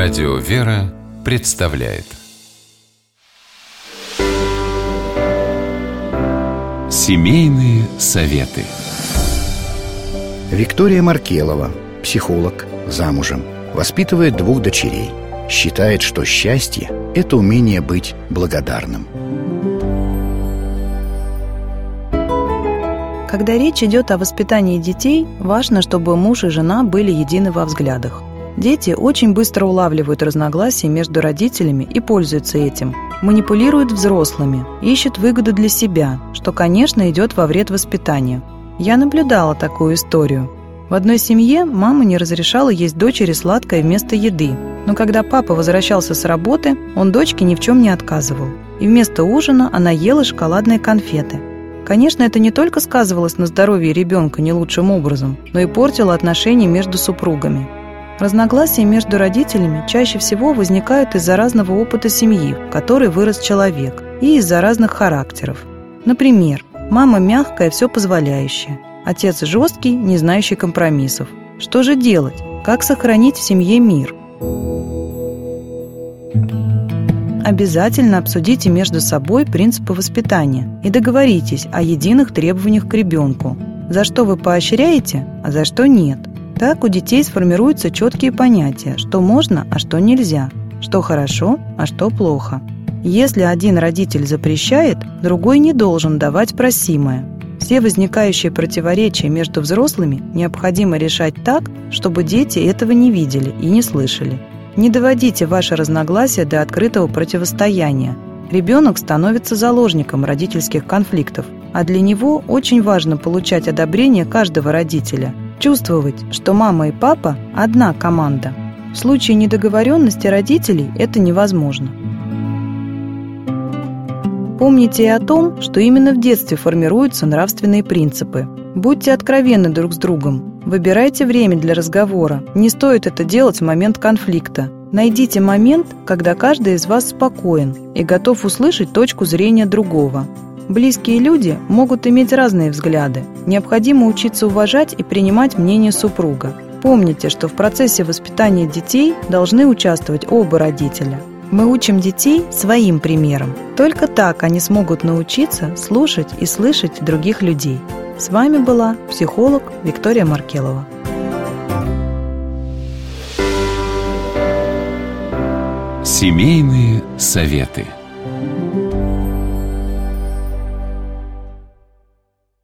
Радио «Вера» представляет Семейные советы Виктория Маркелова, психолог, замужем, воспитывает двух дочерей. Считает, что счастье – это умение быть благодарным. Когда речь идет о воспитании детей, важно, чтобы муж и жена были едины во взглядах. Дети очень быстро улавливают разногласия между родителями и пользуются этим. Манипулируют взрослыми, ищут выгоду для себя, что, конечно, идет во вред воспитанию. Я наблюдала такую историю. В одной семье мама не разрешала есть дочери сладкое вместо еды, но когда папа возвращался с работы, он дочке ни в чем не отказывал. И вместо ужина она ела шоколадные конфеты. Конечно, это не только сказывалось на здоровье ребенка не лучшим образом, но и портило отношения между супругами. Разногласия между родителями чаще всего возникают из-за разного опыта семьи, в которой вырос человек, и из-за разных характеров. Например, мама мягкая, все позволяющая, отец жесткий, не знающий компромиссов. Что же делать? Как сохранить в семье мир? Обязательно обсудите между собой принципы воспитания и договоритесь о единых требованиях к ребенку. За что вы поощряете, а за что нет – так у детей сформируются четкие понятия, что можно, а что нельзя, что хорошо, а что плохо. Если один родитель запрещает, другой не должен давать просимое. Все возникающие противоречия между взрослыми необходимо решать так, чтобы дети этого не видели и не слышали. Не доводите ваши разногласия до открытого противостояния. Ребенок становится заложником родительских конфликтов, а для него очень важно получать одобрение каждого родителя – Чувствовать, что мама и папа – одна команда. В случае недоговоренности родителей это невозможно. Помните и о том, что именно в детстве формируются нравственные принципы. Будьте откровенны друг с другом. Выбирайте время для разговора. Не стоит это делать в момент конфликта. Найдите момент, когда каждый из вас спокоен и готов услышать точку зрения другого. Близкие люди могут иметь разные взгляды. Необходимо учиться уважать и принимать мнение супруга. Помните, что в процессе воспитания детей должны участвовать оба родителя. Мы учим детей своим примером. Только так они смогут научиться слушать и слышать других людей. С вами была психолог Виктория Маркелова. Семейные советы.